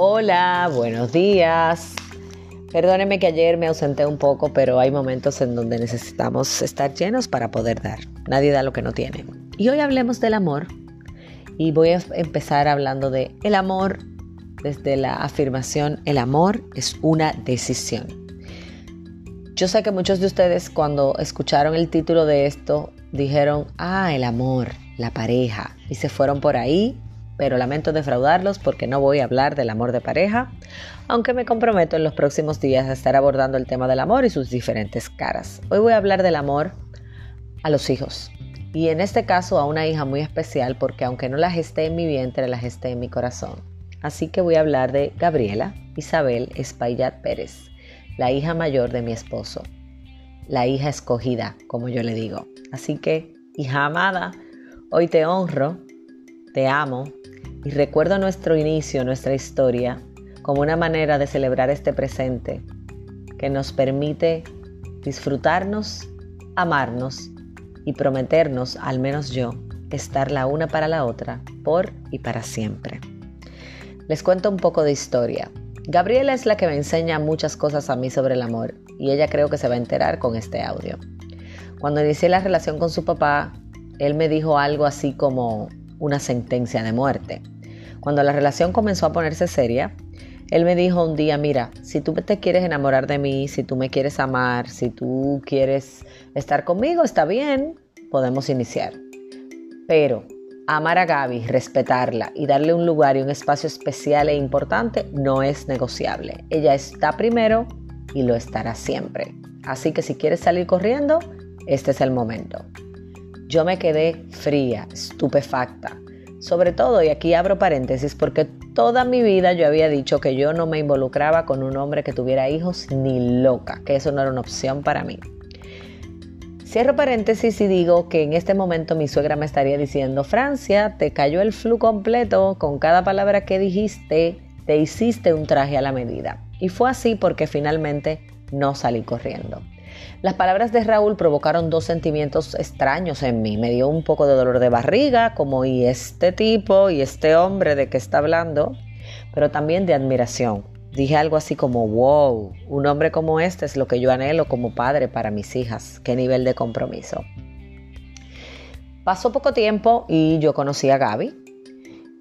Hola, buenos días. Perdónenme que ayer me ausenté un poco, pero hay momentos en donde necesitamos estar llenos para poder dar. Nadie da lo que no tiene. Y hoy hablemos del amor. Y voy a empezar hablando de el amor desde la afirmación el amor es una decisión. Yo sé que muchos de ustedes cuando escucharon el título de esto dijeron, ah, el amor, la pareja, y se fueron por ahí pero lamento defraudarlos porque no voy a hablar del amor de pareja, aunque me comprometo en los próximos días a estar abordando el tema del amor y sus diferentes caras. Hoy voy a hablar del amor a los hijos, y en este caso a una hija muy especial porque aunque no la gesté en mi vientre, la gesté en mi corazón. Así que voy a hablar de Gabriela Isabel Espaillat Pérez, la hija mayor de mi esposo, la hija escogida, como yo le digo. Así que, hija amada, hoy te honro, te amo y recuerdo nuestro inicio, nuestra historia, como una manera de celebrar este presente que nos permite disfrutarnos, amarnos y prometernos, al menos yo, estar la una para la otra, por y para siempre. Les cuento un poco de historia. Gabriela es la que me enseña muchas cosas a mí sobre el amor y ella creo que se va a enterar con este audio. Cuando inicié la relación con su papá, él me dijo algo así como, una sentencia de muerte. Cuando la relación comenzó a ponerse seria, él me dijo un día, mira, si tú te quieres enamorar de mí, si tú me quieres amar, si tú quieres estar conmigo, está bien, podemos iniciar. Pero amar a Gaby, respetarla y darle un lugar y un espacio especial e importante no es negociable. Ella está primero y lo estará siempre. Así que si quieres salir corriendo, este es el momento. Yo me quedé fría, estupefacta. Sobre todo, y aquí abro paréntesis, porque toda mi vida yo había dicho que yo no me involucraba con un hombre que tuviera hijos ni loca, que eso no era una opción para mí. Cierro paréntesis y digo que en este momento mi suegra me estaría diciendo, Francia, te cayó el flu completo, con cada palabra que dijiste, te hiciste un traje a la medida. Y fue así porque finalmente no salí corriendo. Las palabras de Raúl provocaron dos sentimientos extraños en mí. Me dio un poco de dolor de barriga, como y este tipo y este hombre de que está hablando, pero también de admiración. Dije algo así como, wow, un hombre como este es lo que yo anhelo como padre para mis hijas. Qué nivel de compromiso. Pasó poco tiempo y yo conocí a Gaby.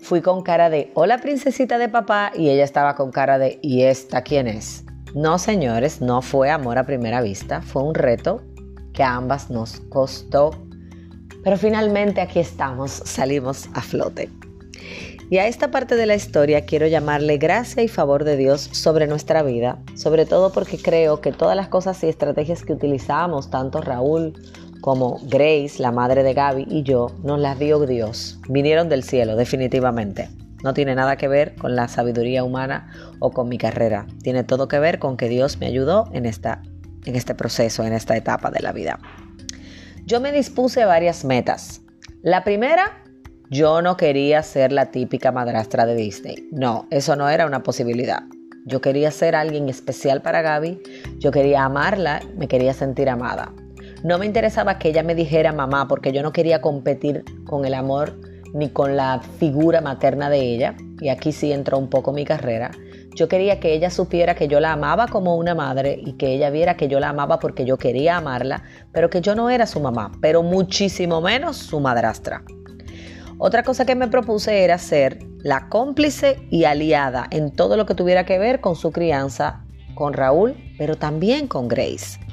Fui con cara de, hola princesita de papá, y ella estaba con cara de, ¿y esta quién es? No, señores, no fue amor a primera vista, fue un reto que a ambas nos costó, pero finalmente aquí estamos, salimos a flote. Y a esta parte de la historia quiero llamarle gracia y favor de Dios sobre nuestra vida, sobre todo porque creo que todas las cosas y estrategias que utilizamos, tanto Raúl como Grace, la madre de Gaby, y yo, nos las dio Dios, vinieron del cielo, definitivamente. No tiene nada que ver con la sabiduría humana o con mi carrera. Tiene todo que ver con que Dios me ayudó en, esta, en este proceso, en esta etapa de la vida. Yo me dispuse varias metas. La primera, yo no quería ser la típica madrastra de Disney. No, eso no era una posibilidad. Yo quería ser alguien especial para Gaby, yo quería amarla, me quería sentir amada. No me interesaba que ella me dijera mamá porque yo no quería competir con el amor ni con la figura materna de ella, y aquí sí entró un poco mi carrera. Yo quería que ella supiera que yo la amaba como una madre y que ella viera que yo la amaba porque yo quería amarla, pero que yo no era su mamá, pero muchísimo menos su madrastra. Otra cosa que me propuse era ser la cómplice y aliada en todo lo que tuviera que ver con su crianza con Raúl, pero también con Grace.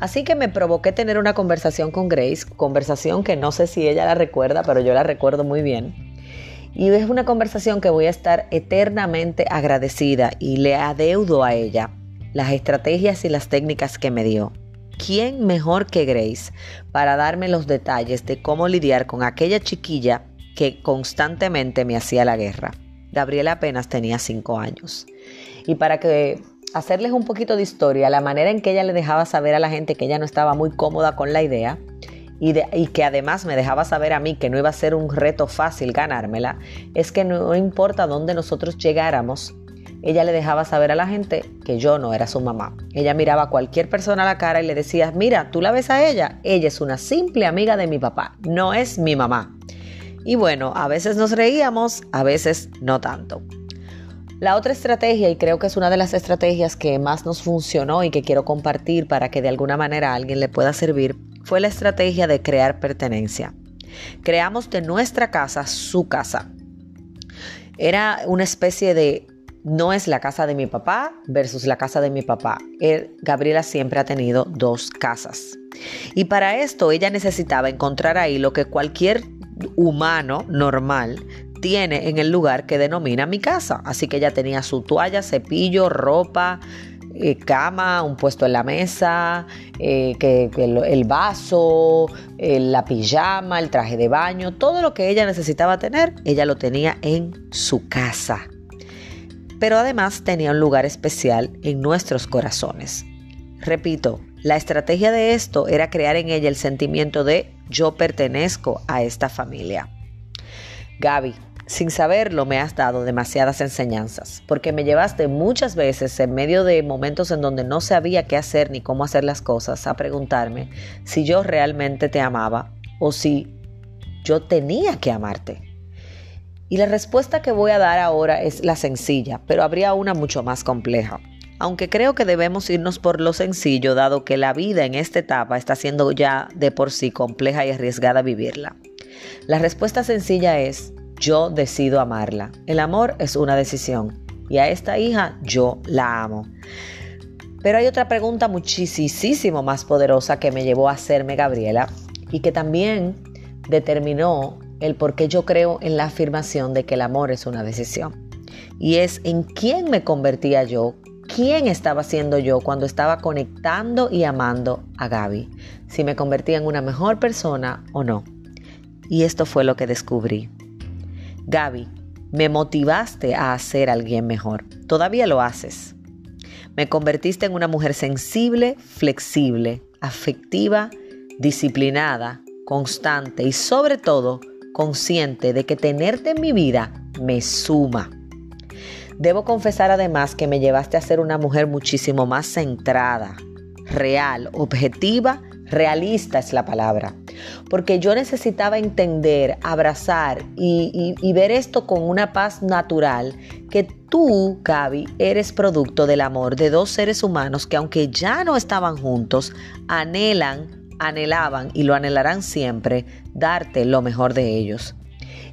Así que me provoqué tener una conversación con Grace, conversación que no sé si ella la recuerda, pero yo la recuerdo muy bien. Y es una conversación que voy a estar eternamente agradecida y le adeudo a ella las estrategias y las técnicas que me dio. ¿Quién mejor que Grace para darme los detalles de cómo lidiar con aquella chiquilla que constantemente me hacía la guerra? Gabriela apenas tenía cinco años. Y para que hacerles un poquito de historia, la manera en que ella le dejaba saber a la gente que ella no estaba muy cómoda con la idea y, que además me dejaba saber a mí que no iba a ser un reto fácil ganármela, es que no importa dónde nosotros llegáramos, ella le dejaba saber a la gente que yo no era su mamá. Ella miraba a cualquier persona a la cara y le decía, mira, tú la ves a ella, ella es una simple amiga de mi papá, no es mi mamá. Y bueno, a veces nos reíamos, a veces no tanto. La otra estrategia, y creo que es una de las estrategias que más nos funcionó y que quiero compartir para que de alguna manera a alguien le pueda servir, fue la estrategia de crear pertenencia. Creamos de nuestra casa su casa. Era una especie de no es la casa de mi papá versus la casa de mi papá. Gabriela siempre ha tenido dos casas. Y para esto ella necesitaba encontrar ahí lo que cualquier humano normal tiene en el lugar que denomina mi casa. Así que ella tenía su toalla, cepillo, ropa, eh, cama, un puesto en la mesa, eh, que, el, vaso, la pijama, el traje de baño, todo lo que ella necesitaba tener, ella lo tenía en su casa. Pero además tenía un lugar especial en nuestros corazones. Repito, la estrategia de esto era crear en ella el sentimiento de yo pertenezco a esta familia. Gaby, sin saberlo me has dado demasiadas enseñanzas, porque me llevaste muchas veces en medio de momentos en donde no sabía qué hacer ni cómo hacer las cosas a preguntarme si yo realmente te amaba o si yo tenía que amarte. Y la respuesta que voy a dar ahora es la sencilla, pero habría una mucho más compleja aunque creo que debemos irnos por lo sencillo, dado que la vida en esta etapa está siendo ya de por sí compleja y arriesgada vivirla. La respuesta sencilla es, yo decido amarla. El amor es una decisión y a esta hija yo la amo. Pero hay otra pregunta muchísimo más poderosa que me llevó a hacerme Gabriela y que también determinó el por qué yo creo en la afirmación de que el amor es una decisión. Y es en quién me convertía yo quién estaba siendo yo cuando estaba conectando y amando a Gaby, si me convertía en una mejor persona o no. Y esto fue lo que descubrí. Gaby, me motivaste a hacer alguien mejor. Todavía lo haces. Me convertiste en una mujer sensible, flexible, afectiva, disciplinada, constante y sobre todo consciente de que tenerte en mi vida me suma. Debo confesar además que me llevaste a ser una mujer muchísimo más centrada, real, objetiva, realista es la palabra. Porque yo necesitaba entender, abrazar y, ver esto con una paz natural, que tú, Gaby, eres producto del amor de dos seres humanos que aunque ya no estaban juntos, anhelan, anhelaban y lo anhelarán siempre, darte lo mejor de ellos.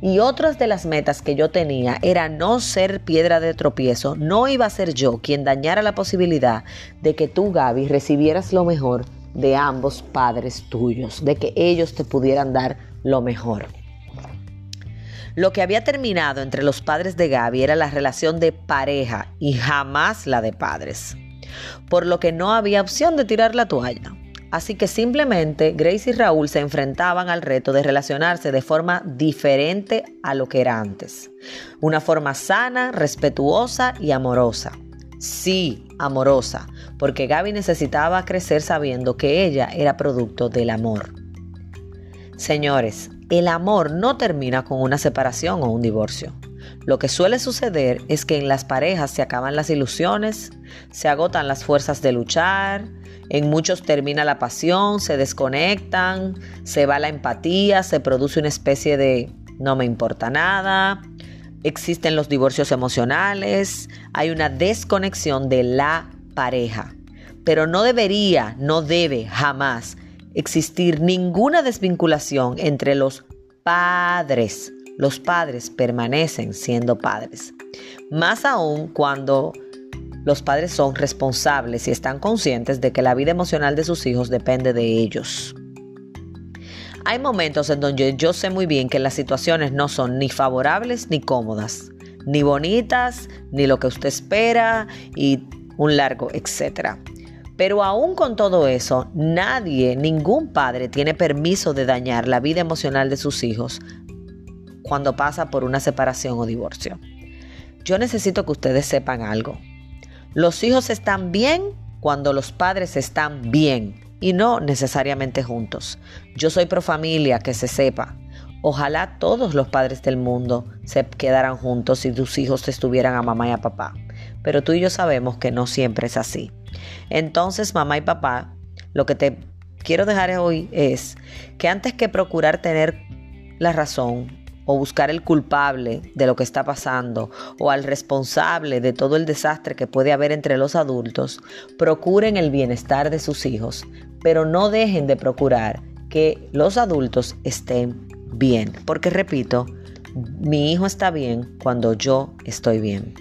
Y otras de las metas que yo tenía era no ser piedra de tropiezo, no iba a ser yo quien dañara la posibilidad de que tú, Gaby, recibieras lo mejor de ambos padres tuyos, de que ellos te pudieran dar lo mejor. Lo que había terminado entre los padres de Gaby era la relación de pareja y jamás la de padres, por lo que no había opción de tirar la toalla. Así que simplemente Grace y Raúl se enfrentaban al reto de relacionarse de forma diferente a lo que era antes. Una forma sana, respetuosa y amorosa. Sí, amorosa, porque Gaby necesitaba crecer sabiendo que ella era producto del amor. Señores, el amor no termina con una separación o un divorcio. Lo que suele suceder es que en las parejas se acaban las ilusiones, se agotan las fuerzas de luchar, en muchos termina la pasión, se desconectan, se va la empatía, se produce una especie de no me importa nada, existen los divorcios emocionales, hay una desconexión de la pareja. Pero no debería, no debe jamás existir ninguna desvinculación entre los padres. Los padres permanecen siendo padres. Más aún cuando los padres son responsables y están conscientes de que la vida emocional de sus hijos depende de ellos. Hay momentos en donde yo sé muy bien que las situaciones no son ni favorables ni cómodas, ni bonitas, ni lo que usted espera y un largo etcétera. Pero aún con todo eso, nadie, ningún padre tiene permiso de dañar la vida emocional de sus hijos cuando pasa por una separación o divorcio. Yo necesito que ustedes sepan algo. Los hijos están bien cuando los padres están bien y no necesariamente juntos. Yo soy pro familia, que se sepa. Ojalá todos los padres del mundo se quedaran juntos y tus hijos estuvieran a mamá y a papá. Pero tú y yo sabemos que no siempre es así. Entonces, mamá y papá, lo que te quiero dejar hoy es que antes que procurar tener la razón o buscar el culpable de lo que está pasando o al responsable de todo el desastre que puede haber entre los adultos, procuren el bienestar de sus hijos, pero no dejen de procurar que los adultos estén bien, porque repito, mi hijo está bien cuando yo estoy bien.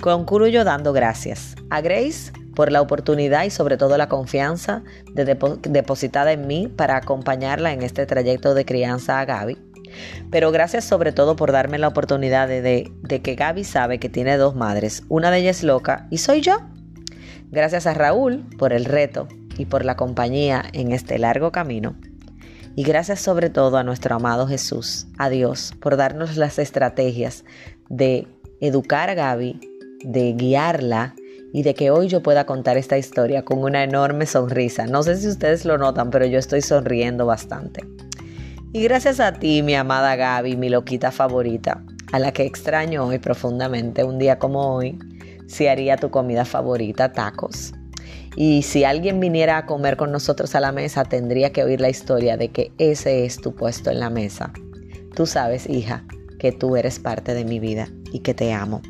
Concluyo dando gracias a Grace por la oportunidad y sobre todo la confianza depositada en mí para acompañarla en este trayecto de crianza a Gaby. Pero gracias sobre todo por darme la oportunidad de, de que Gaby sabe que tiene dos madres, una de ellas loca y soy yo. Gracias a Raúl por el reto y por la compañía en este largo camino. Y gracias sobre todo a nuestro amado Jesús, a Dios, por darnos las estrategias de educar a Gaby, de guiarla y de que hoy yo pueda contar esta historia con una enorme sonrisa. No sé si ustedes lo notan, pero yo estoy sonriendo bastante. Y gracias a ti, mi amada Gaby, mi loquita favorita, a la que extraño hoy profundamente, un día como hoy, si haría tu comida favorita, tacos. Y si alguien viniera a comer con nosotros a la mesa, tendría que oír la historia de que ese es tu puesto en la mesa. Tú sabes, hija, que tú eres parte de mi vida y que te amo.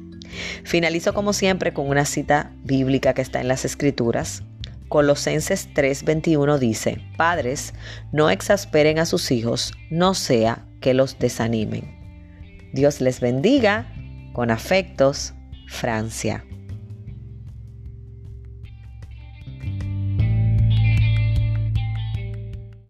Finalizo como siempre con una cita bíblica que está en las Escrituras. Colosenses 3:21 dice, Padres, no exasperen a sus hijos, no sea que los desanimen. Dios les bendiga, con afectos, Francia.